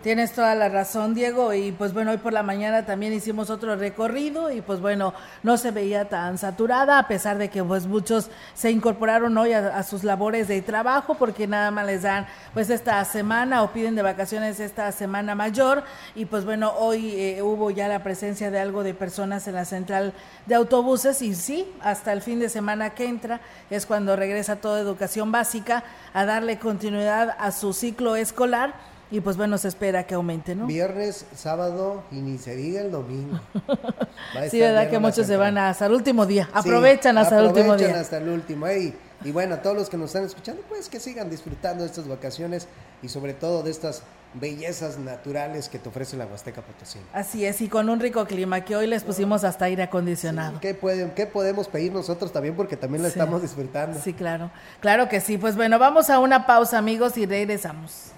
Tienes toda la razón, Diego. Y pues bueno, hoy por la mañana también hicimos otro recorrido y pues bueno, no se veía tan saturada, a pesar de que pues muchos se incorporaron hoy a, sus labores de trabajo porque nada más les dan pues esta semana o piden de vacaciones esta semana mayor. Y pues bueno, hoy eh, hubo ya la presencia de algo de personas en la central de autobuses y sí, hasta el fin de semana que entra es cuando regresa toda educación básica a darle continuidad a su ciclo escolar y pues bueno, se espera que aumente, ¿no? Viernes, sábado y ni se diga el domingo. sí, verdad que muchos se van hasta el último día. Aprovechan hasta el último día. hasta el último. y bueno, todos los que nos están escuchando, pues que sigan disfrutando de estas vacaciones y sobre todo de estas bellezas naturales que te ofrece la Huasteca Potosí. Así es, y con un rico clima que hoy les pusimos hasta aire acondicionado. ¿qué, pueden, ¿Qué podemos pedir nosotros también? Porque también lo estamos disfrutando. Sí, claro. Claro que sí. Pues bueno, vamos a una pausa, amigos, y regresamos.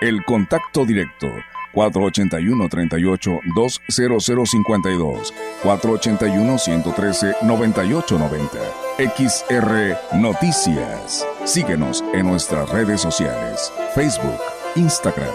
El contacto directo 481-38-20052, 481-113-9890. XR Noticias. Síguenos en nuestras redes sociales, Facebook, Instagram,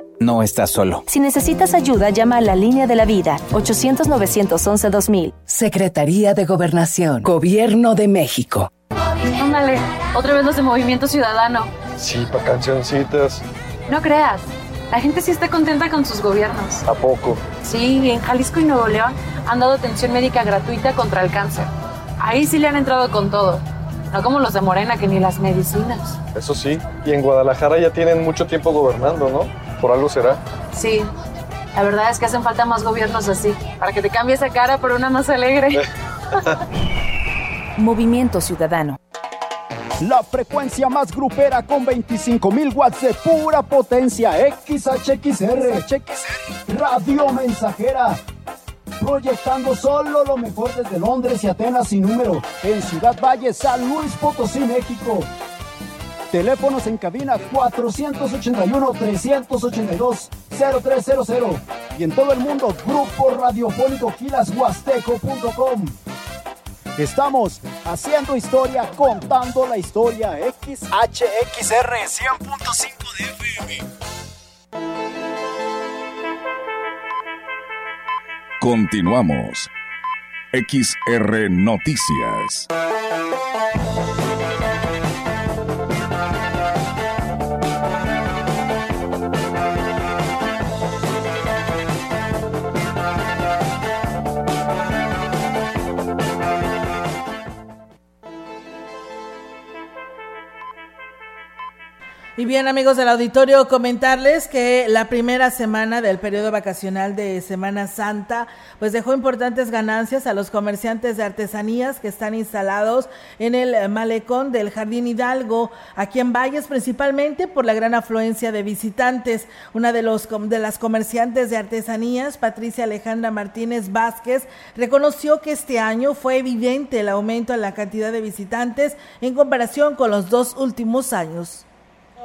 No estás solo. Si necesitas ayuda, llama a la línea de la vida 800-911-2000. Secretaría de Gobernación. Gobierno de México. Ándale, otra vez los de Movimiento Ciudadano. Sí, para cancioncitas. No creas, la gente sí está contenta con sus gobiernos. ¿A poco? Sí, en Jalisco y Nuevo León han dado atención médica gratuita contra el cáncer. Ahí sí le han entrado con todo. No como los de Morena, que ni las medicinas. Eso sí, y en Guadalajara ya tienen mucho tiempo gobernando, ¿no? Por algo será. Sí, la verdad es que hacen falta más gobiernos así, para que te cambie esa cara por una más alegre. Movimiento Ciudadano. La frecuencia más grupera con 25.000 watts de pura potencia. XHXR. Radio Mensajera. Proyectando solo lo mejor desde Londres y Atenas sin número. En Ciudad Valle, San Luis Potosí, México. Teléfonos en cabina 481-382-0300. Y en todo el mundo, Grupo Radiofónico Gilashuasteco.com. Estamos haciendo historia, contando la historia. XHXR 100.5 de FM. Continuamos. XR Noticias. Y bien amigos del auditorio, comentarles que la primera semana del periodo vacacional de Semana Santa pues dejó importantes ganancias a los comerciantes de artesanías que están instalados en el malecón del Jardín Hidalgo, aquí en Valles principalmente por la gran afluencia de visitantes. Una de, los, de las comerciantes de artesanías, Patricia Alejandra Martínez Vázquez, reconoció que este año fue evidente el aumento en la cantidad de visitantes en comparación con los dos últimos años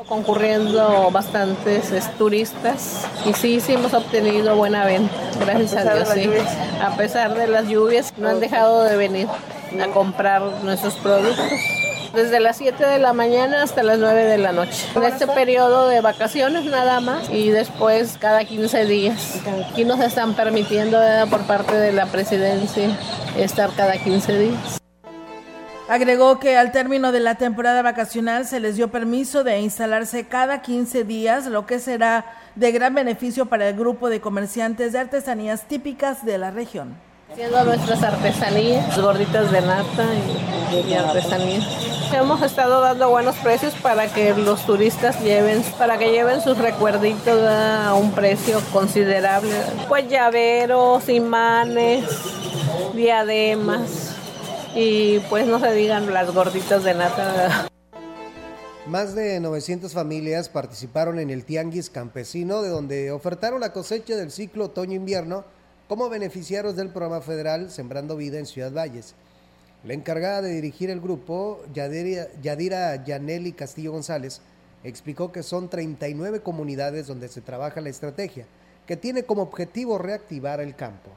concurriendo bastantes turistas y sí, sí hemos obtenido buena venta, gracias a, Dios, sí. A pesar de las lluvias, no han dejado de venir a comprar nuestros productos. Desde las 7 de la mañana hasta las 9 de la noche. En este periodo de vacaciones nada más y después cada 15 días. Aquí nos están permitiendo por parte de la presidencia estar cada 15 días. Agregó que al término de la temporada vacacional se les dio permiso de instalarse cada 15 días, lo que será de gran beneficio para el grupo de comerciantes de artesanías típicas de la región. Haciendo nuestras artesanías, gorditas de nata y, artesanías. Hemos estado dando buenos precios para que los turistas lleven, para que lleven sus recuerditos a un precio considerable. Pues llaveros, imanes, diademas y pues no se digan las gorditas de nata. Más de 900 familias participaron en el Tianguis Campesino, de donde ofertaron la cosecha del ciclo otoño-invierno como beneficiarios del programa federal Sembrando Vida en Ciudad Valles. La encargada de dirigir el grupo, Yadira, Yaneli Castillo González, explicó que son 39 comunidades donde se trabaja la estrategia, que tiene como objetivo reactivar el campo.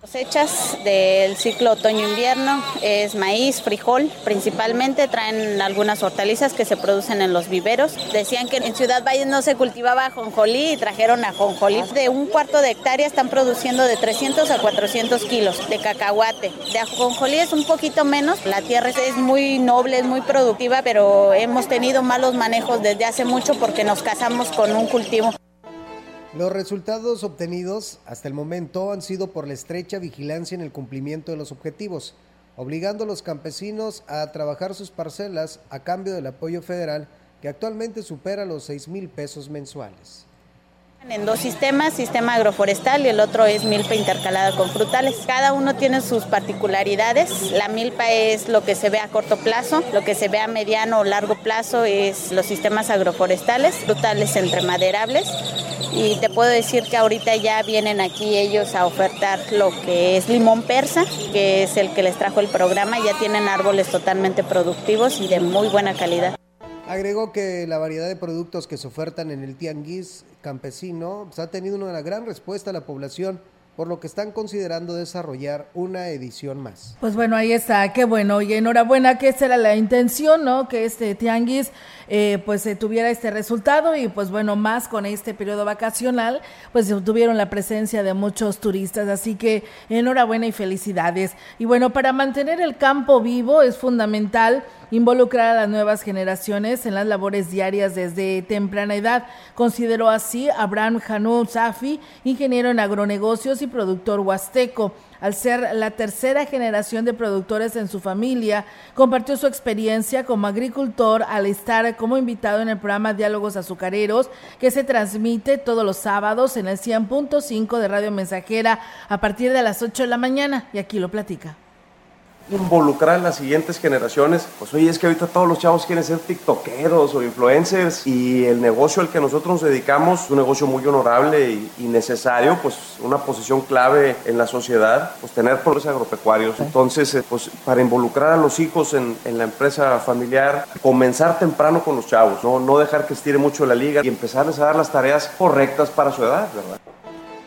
Cosechas del ciclo otoño-invierno es maíz, frijol, principalmente traen algunas hortalizas que se producen en los viveros. Decían que en Ciudad Valle no se cultivaba ajonjolí y trajeron ajonjolí. De un cuarto de hectárea están produciendo de 300 a 400 kilos de cacahuate. De ajonjolí es un poquito menos. La tierra es muy noble, es muy productiva, pero hemos tenido malos manejos desde hace mucho porque nos casamos con un cultivo. Los resultados obtenidos hasta el momento han sido por la estrecha vigilancia en el cumplimiento de los objetivos, obligando a los campesinos a trabajar sus parcelas a cambio del apoyo federal que actualmente supera los 6 mil pesos mensuales. En dos sistemas, sistema agroforestal y el otro es milpa intercalada con frutales. Cada uno tiene sus particularidades. La milpa es lo que se ve a corto plazo, lo que se ve a mediano o largo plazo es los sistemas agroforestales, frutales entremaderables. Y te puedo decir que ahorita ya vienen aquí ellos a ofertar lo que es limón persa, que es el que les trajo el programa. Ya tienen árboles totalmente productivos y de muy buena calidad. Agregó que la variedad de productos que se ofertan en el tianguis campesino pues, ha tenido una gran respuesta a la población por lo que están considerando desarrollar una edición más. Pues bueno, ahí está, qué bueno y enhorabuena que esa era la intención, ¿no? Que este tianguis eh, pues se tuviera este resultado y pues bueno, más con este periodo vacacional, pues tuvieron la presencia de muchos turistas, así que enhorabuena y felicidades. Y bueno, para mantener el campo vivo es fundamental involucrar a las nuevas generaciones en las labores diarias desde temprana edad. Consideró así Abraham Hanú Safi, ingeniero en agronegocios y productor huasteco al ser la tercera generación de productores en su familia, compartió su experiencia como agricultor al estar como invitado en el programa Diálogos Azucareros, que se transmite todos los sábados en el 100.5 de Radio Mensajera a partir de las 8 de la mañana. Y aquí lo platica involucrar a las siguientes generaciones. Pues oye, es que ahorita todos los chavos quieren ser tiktokeros o influencers y el negocio al que nosotros nos dedicamos es un negocio muy honorable y, necesario, pues una posición clave en la sociedad, pues tener productores agropecuarios. Entonces, eh, pues para involucrar a los hijos en, en, la empresa familiar, comenzar temprano con los chavos, ¿no? no dejar que estire mucho la liga y empezarles a dar las tareas correctas para su edad, ¿verdad?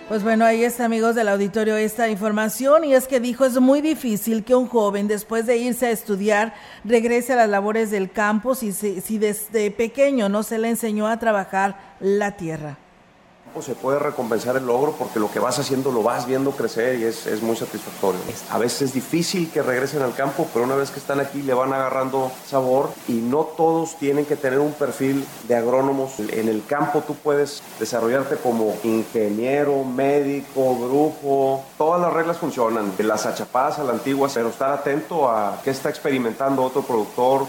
Pues bueno, ahí está, amigos del auditorio, esta información. Y es que dijo, es muy difícil que un joven, después de irse a estudiar, regrese a las labores del campo si, si desde pequeño no se le enseñó a trabajar la tierra se puede recompensar el logro porque lo que vas haciendo lo vas viendo crecer y es, es, muy satisfactorio. A veces es difícil que regresen al campo, pero una vez que están aquí le van agarrando sabor y no todos tienen que tener un perfil de agrónomos. En el campo tú puedes desarrollarte como ingeniero, médico, brujo, todas las reglas funcionan, de las achapadas a la antigua, pero estar atento a qué está experimentando otro productor,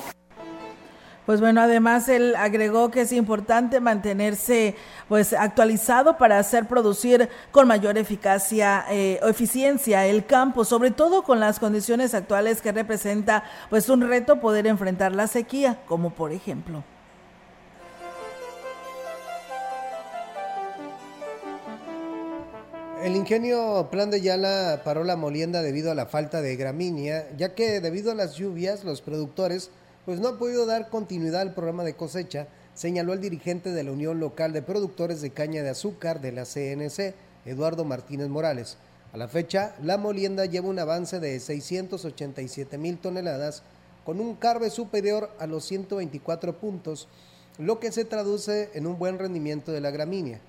pues bueno, además él agregó que es importante mantenerse pues actualizado para hacer producir con mayor eficacia eh, o eficiencia el campo, sobre todo con las condiciones actuales que representa pues un reto poder enfrentar la sequía, como por ejemplo. El ingenio Plan de Yala paró la molienda debido a la falta de gramínea, ya que debido a las lluvias los productores pues no ha podido dar continuidad al programa de cosecha, señaló el dirigente de la Unión Local de Productores de Caña de Azúcar de la CNC, Eduardo Martínez Morales. A la fecha, la molienda lleva un avance de 687 mil toneladas, con un carbe superior a los 124 puntos, lo que se traduce en un buen rendimiento de la gramínea.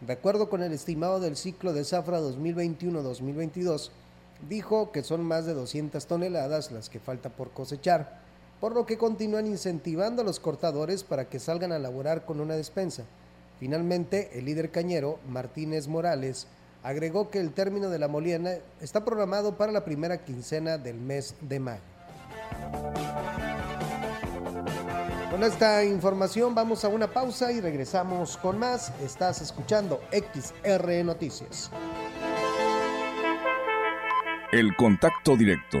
De acuerdo con el estimado del ciclo de zafra 2021-2022, dijo que son más de 200 toneladas las que falta por cosechar por lo que continúan incentivando a los cortadores para que salgan a laborar con una despensa. Finalmente, el líder cañero, Martínez Morales, agregó que el término de la molienda está programado para la primera quincena del mes de mayo. Con esta información vamos a una pausa y regresamos con más. Estás escuchando XR Noticias. El contacto directo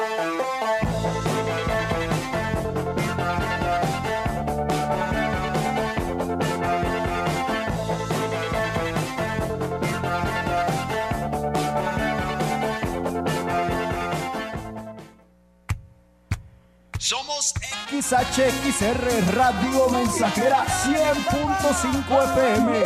XHXR Radio Mensajera 100.5 FM.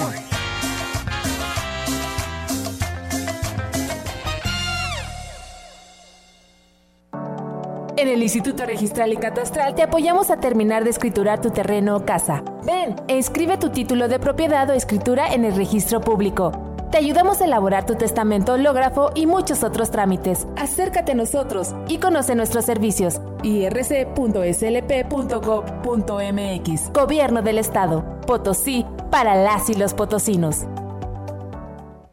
En el Instituto Registral y Catastral te apoyamos a terminar de escriturar tu terreno o casa. Ven e inscribe tu título de propiedad o escritura en el registro público. Te ayudamos a elaborar tu testamento hológrafo y muchos otros trámites. Acércate a nosotros y conoce nuestros servicios. irc.slp.gov.mx Gobierno del Estado. Potosí para las y los potosinos.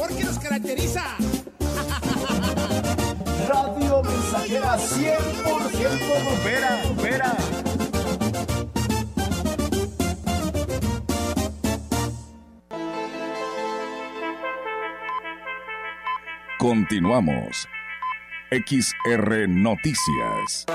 Sabor que nos caracteriza. Radio Mensajera 100% bombera, bombera. Continuamos. XR Noticias.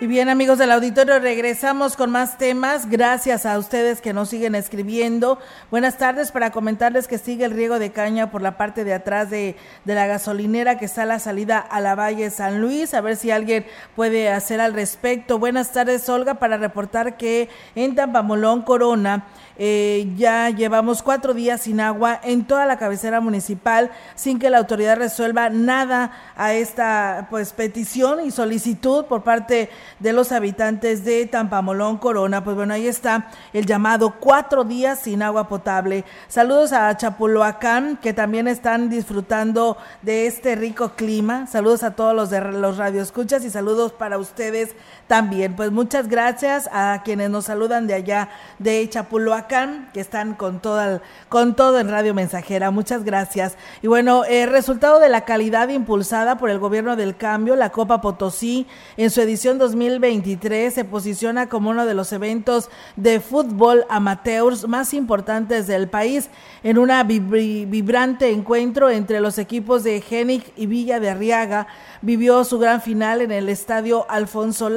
Y bien amigos del auditorio, regresamos con más temas. Gracias a ustedes que nos siguen escribiendo. Buenas tardes para comentarles que sigue el riego de caña por la parte de atrás de, de la gasolinera que está a la salida a la Valle San Luis. A ver si alguien puede hacer al respecto. Buenas tardes Olga para reportar que en Tampamolón Corona eh, ya llevamos cuatro días sin agua en toda la cabecera municipal sin que la autoridad resuelva nada a esta pues petición y solicitud por parte de los habitantes de Tampamolón Corona. Pues bueno, ahí está el llamado cuatro días sin agua potable. Saludos a Chapulhuacán que también están disfrutando de este rico clima. Saludos a todos los de los radioescuchas y saludos para ustedes también. Pues muchas gracias a quienes nos saludan de allá de Chapulhuacán que están con todo, con todo en Radio Mensajera. Muchas gracias. Y bueno, eh, resultado de la calidad impulsada por el gobierno del cambio, la Copa Potosí, en su edición 2023, se posiciona como uno de los eventos de fútbol amateurs más importantes del país, en una vibrante encuentro entre los equipos de Genic y Villa de Arriaga vivió su gran final en el estadio Alfonso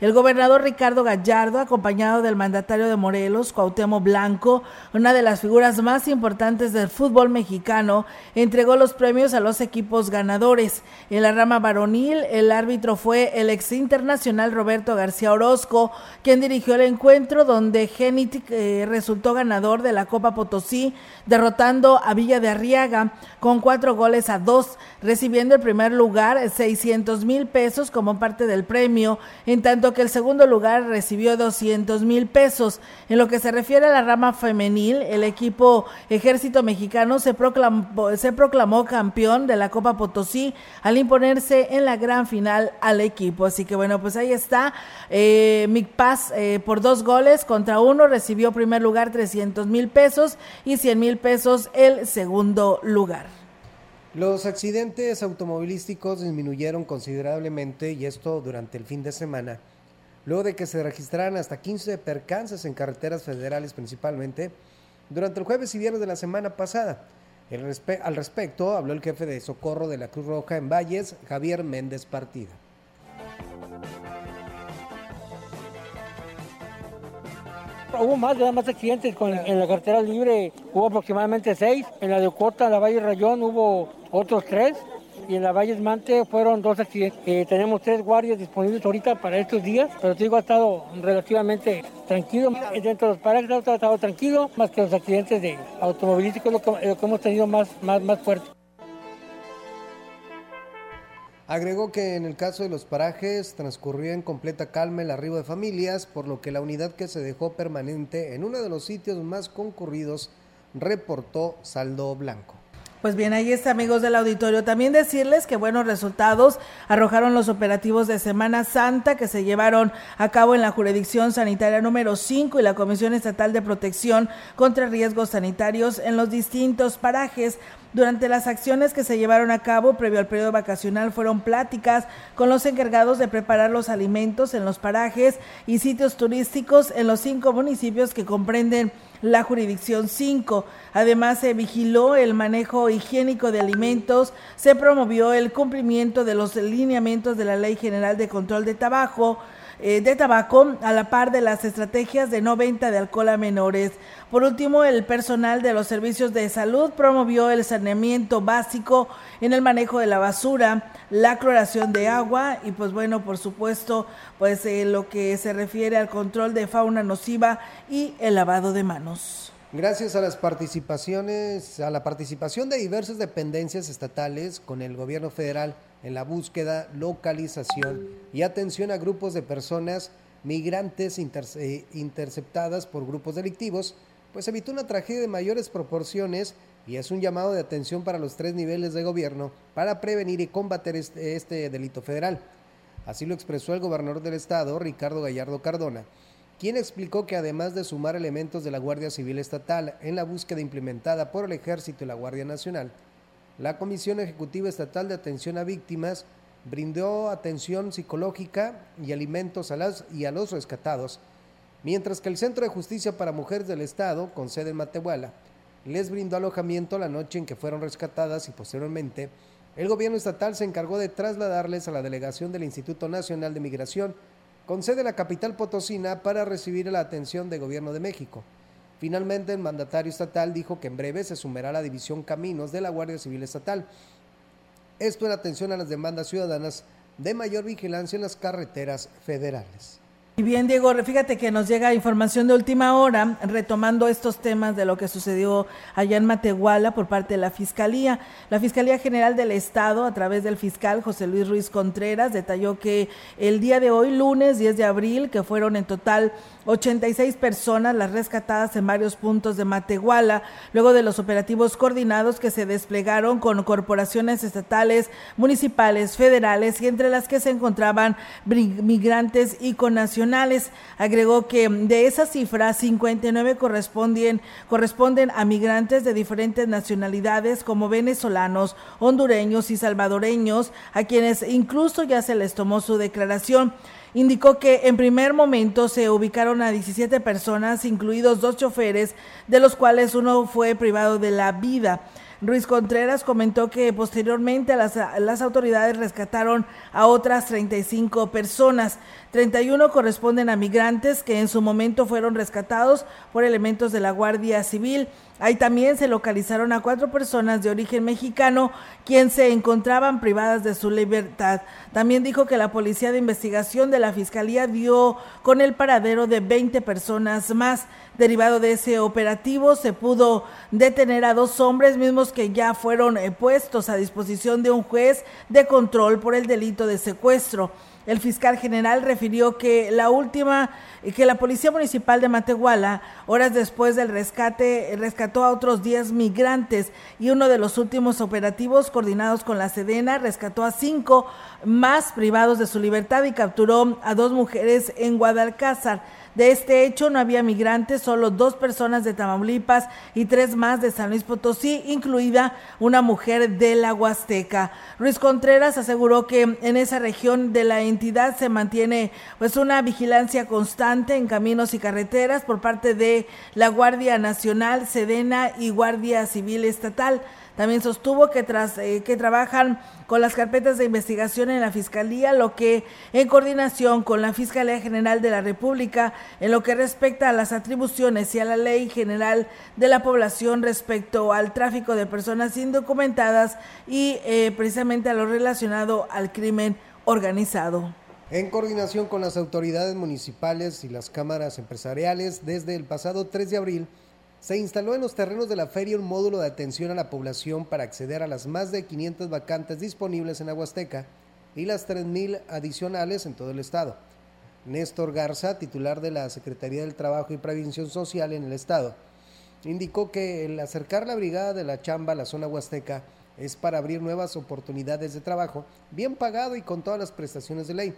El gobernador Ricardo Gallardo, acompañado del mandatario de Morelos, Cuauhtémoc Blanco, una de las figuras más importantes del fútbol mexicano, entregó los premios a los equipos ganadores. En la rama varonil, el árbitro fue el ex internacional Roberto García Orozco, quien dirigió el encuentro donde Genitic eh, resultó ganador de la Copa Potosí, derrotando a Villa de Arriaga con cuatro goles a dos, recibiendo el primer lugar 600 mil pesos como parte del premio, en tanto que el segundo lugar recibió 200 mil pesos. En lo que se refiere a la rama femenil, el equipo Ejército Mexicano se proclamó, se proclamó campeón de la Copa Potosí al imponerse en la gran final al equipo. Así que bueno, pues ahí está. Eh, Paz eh, por dos goles contra uno recibió primer lugar 300 mil pesos y 100 mil pesos el segundo lugar. Los accidentes automovilísticos disminuyeron considerablemente y esto durante el fin de semana, luego de que se registraran hasta 15 percances en carreteras federales principalmente durante el jueves y viernes de la semana pasada. al respecto habló el jefe de socorro de la Cruz Roja en Valles, Javier Méndez Partida. Hubo más, más accidentes en la carretera libre, hubo aproximadamente seis. En la de Ocota, en la Valle Rayón, hubo otros tres. Y en la Valle Mante fueron dos accidentes. Eh, tenemos tres guardias disponibles ahorita para estos días, pero te digo, ha estado relativamente tranquilo. Dentro de los parajes ha estado tranquilo, más que los accidentes de automovilísticos, lo que, lo que hemos tenido más, más, más fuerte. Agregó que en el caso de los parajes transcurrió en completa calma el arribo de familias, por lo que la unidad que se dejó permanente en uno de los sitios más concurridos reportó saldo blanco. Pues bien, ahí está, amigos del auditorio. También decirles que buenos resultados arrojaron los operativos de Semana Santa que se llevaron a cabo en la jurisdicción sanitaria número 5 y la Comisión Estatal de Protección contra Riesgos Sanitarios en los distintos parajes. Durante las acciones que se llevaron a cabo previo al periodo vacacional fueron pláticas con los encargados de preparar los alimentos en los parajes y sitios turísticos en los cinco municipios que comprenden la jurisdicción 5. Además, se vigiló el manejo higiénico de alimentos, se promovió el cumplimiento de los lineamientos de la Ley General de Control de Tabaco, eh, de tabaco a la par de las estrategias de no venta de alcohol a menores. Por último, el personal de los servicios de salud promovió el saneamiento básico en el manejo de la basura, la cloración de agua y pues bueno, por supuesto, pues eh, lo que se refiere al control de fauna nociva y el lavado de manos. Gracias a las participaciones, a la participación de diversas dependencias estatales con el gobierno federal en la búsqueda, localización y atención a grupos de personas migrantes eh, interceptadas por grupos delictivos, pues evitó una tragedia de mayores proporciones y es un llamado de atención para los tres niveles de gobierno para prevenir y combater este, este delito federal. Así lo expresó el gobernador del estado, Ricardo Gallardo Cardona, quien explicó que además de sumar elementos de la Guardia Civil Estatal en la búsqueda implementada por el Ejército y la Guardia Nacional, la Comisión Ejecutiva Estatal de Atención a Víctimas brindó atención psicológica y alimentos a las y a los rescatados, mientras que el Centro de Justicia para Mujeres del Estado, con sede en Matehuala, les brindó alojamiento la noche en que fueron rescatadas y posteriormente el gobierno estatal se encargó de trasladarles a la delegación del Instituto Nacional de Migración, con sede en la capital potosina, para recibir la atención del Gobierno de México. Finalmente, el mandatario estatal dijo que en breve se sumará la División Caminos de la Guardia Civil Estatal. Esto en atención a las demandas ciudadanas de mayor vigilancia en las carreteras federales. Y bien, Diego, fíjate que nos llega información de última hora, retomando estos temas de lo que sucedió allá en Matehuala por parte de la Fiscalía. La Fiscalía General del Estado, a través del fiscal José Luis Ruiz Contreras, detalló que el día de hoy, lunes 10 de abril, que fueron en total 86 personas las rescatadas en varios puntos de Matehuala, luego de los operativos coordinados que se desplegaron con corporaciones estatales, municipales, federales y entre las que se encontraban migrantes y connacionales. Agregó que de esas cifras, 59 corresponden, corresponden a migrantes de diferentes nacionalidades como venezolanos, hondureños y salvadoreños, a quienes incluso ya se les tomó su declaración indicó que en primer momento se ubicaron a 17 personas, incluidos dos choferes, de los cuales uno fue privado de la vida. Ruiz Contreras comentó que posteriormente las, las, autoridades rescataron a otras 35 personas. 31 corresponden a migrantes que en su momento fueron rescatados por elementos de la Guardia Civil Ahí también se localizaron a cuatro personas de origen mexicano, quien se encontraban privadas de su libertad. También dijo que la Policía de Investigación de la Fiscalía dio con el paradero de 20 personas más. Derivado de ese operativo, se pudo detener a dos hombres mismos que ya fueron eh, puestos a disposición de un juez de control por el delito de secuestro. El fiscal general refirió que la última, que la Policía Municipal de Matehuala, horas después del rescate, rescató a otros 10 migrantes y uno de los últimos operativos coordinados con la Sedena rescató a cinco más privados de su libertad y capturó a dos mujeres en Guadalcázar. De este hecho no había migrantes, solo dos personas de Tamaulipas y tres más de San Luis Potosí, incluida una mujer de la Huasteca. Luis Contreras aseguró que en esa región de la entidad se mantiene pues una vigilancia constante en caminos y carreteras por parte de la Guardia Nacional, Sedena y Guardia Civil Estatal. También sostuvo que tras eh, que trabajan con las carpetas de investigación en la Fiscalía, lo que en coordinación con la Fiscalía General de la República, en lo que respecta a las atribuciones y a la Ley General de la Población respecto al tráfico de personas indocumentadas y eh, precisamente a lo relacionado al crimen organizado. En coordinación con las autoridades municipales y las cámaras empresariales, desde el pasado 3 de abril, se instaló en los terrenos de la feria un módulo de atención a la población para acceder a las más de 500 vacantes disponibles en Aguasteca, y las 3.000 adicionales en todo el estado. Néstor Garza, titular de la Secretaría del Trabajo y Prevención Social en el estado, indicó que el acercar la brigada de la chamba a la zona huasteca es para abrir nuevas oportunidades de trabajo, bien pagado y con todas las prestaciones de ley.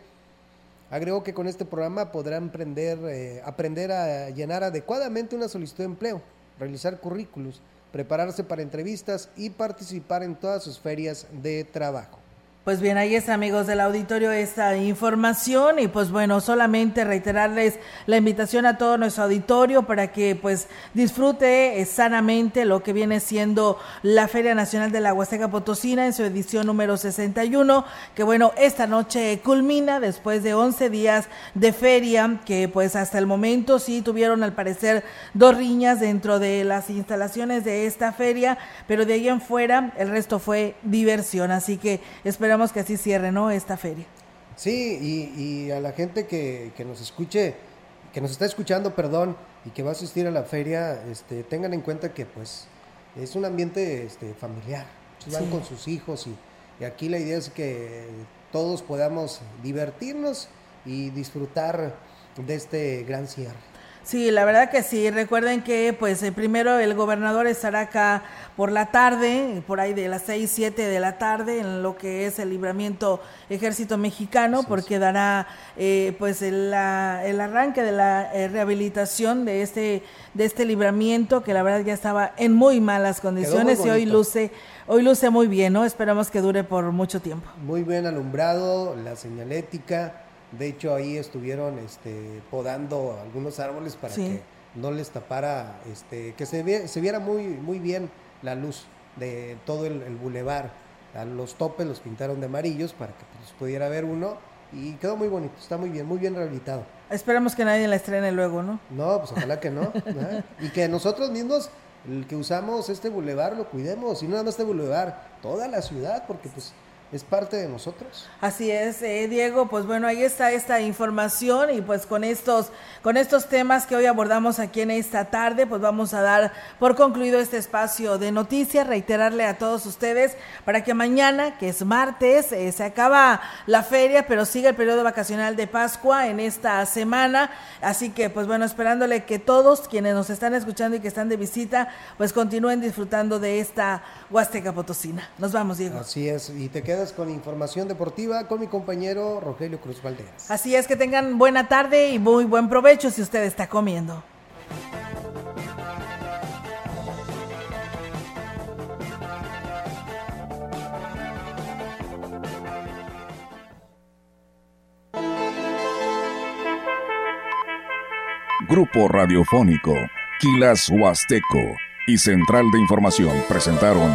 Agregó que con este programa podrán eh, aprender a llenar adecuadamente una solicitud de empleo, realizar currículos, prepararse para entrevistas y participar en todas sus ferias de trabajo. Pues bien, ahí es amigos del auditorio esta información y pues bueno, solamente reiterarles la invitación a todo nuestro auditorio para que pues disfrute eh, sanamente lo que viene siendo la Feria Nacional de la Huasteca Potosina en su edición número 61, que bueno, esta noche culmina después de 11 días de feria, que pues hasta el momento sí tuvieron al parecer dos riñas dentro de las instalaciones de esta feria, pero de ahí en fuera el resto fue diversión, así que esperamos que así cierre, ¿no? Esta feria. Sí, y, a la gente que, nos escuche, que nos está escuchando, perdón, y que va a asistir a la feria, este, tengan en cuenta que pues es un ambiente este, familiar. Van con sus hijos y, y aquí la idea es que todos podamos divertirnos y disfrutar de este gran cierre. Sí, la verdad que sí. Recuerden que pues eh, primero el gobernador estará acá por la tarde, por ahí de las 6, 7 de la tarde, en lo que es el libramiento ejército mexicano, porque dará eh, pues el, el, arranque de la eh, rehabilitación de este, de este libramiento, que la verdad ya estaba en muy malas condiciones y hoy luce, hoy luce muy bien, ¿no? Esperamos que dure por mucho tiempo. Muy bien alumbrado, la señalética de hecho, ahí estuvieron este, podando algunos árboles para que no les tapara, este, que se, se viera muy, muy bien la luz de todo el, el bulevar. A los topes los pintaron de amarillos para que pues, pudiera ver uno y quedó muy bonito, está muy bien, muy bien rehabilitado. Esperamos que nadie la estrene luego, ¿no? No, pues ojalá que no. y que nosotros mismos, el que usamos este bulevar, lo cuidemos, y no nada más este bulevar, toda la ciudad, porque pues es parte de nosotros. Así es, eh, Diego, pues bueno, ahí está esta información y pues con estos, con estos temas que hoy abordamos aquí en esta tarde, pues vamos a dar por concluido este espacio de noticias, reiterarle a todos ustedes para que mañana, que es martes, eh, se acaba la feria, pero sigue el periodo vacacional de Pascua en esta semana, así que pues bueno, esperándole que todos quienes nos están escuchando y que están de visita, pues continúen disfrutando de esta Huasteca Potosina. Nos vamos, Diego. Así es, y te queda con información deportiva con mi compañero Rogelio Cruz Valderas. Así es que tengan buena tarde y muy buen provecho si usted está comiendo. Grupo Radiofónico, Quilas Huasteco y Central de Información presentaron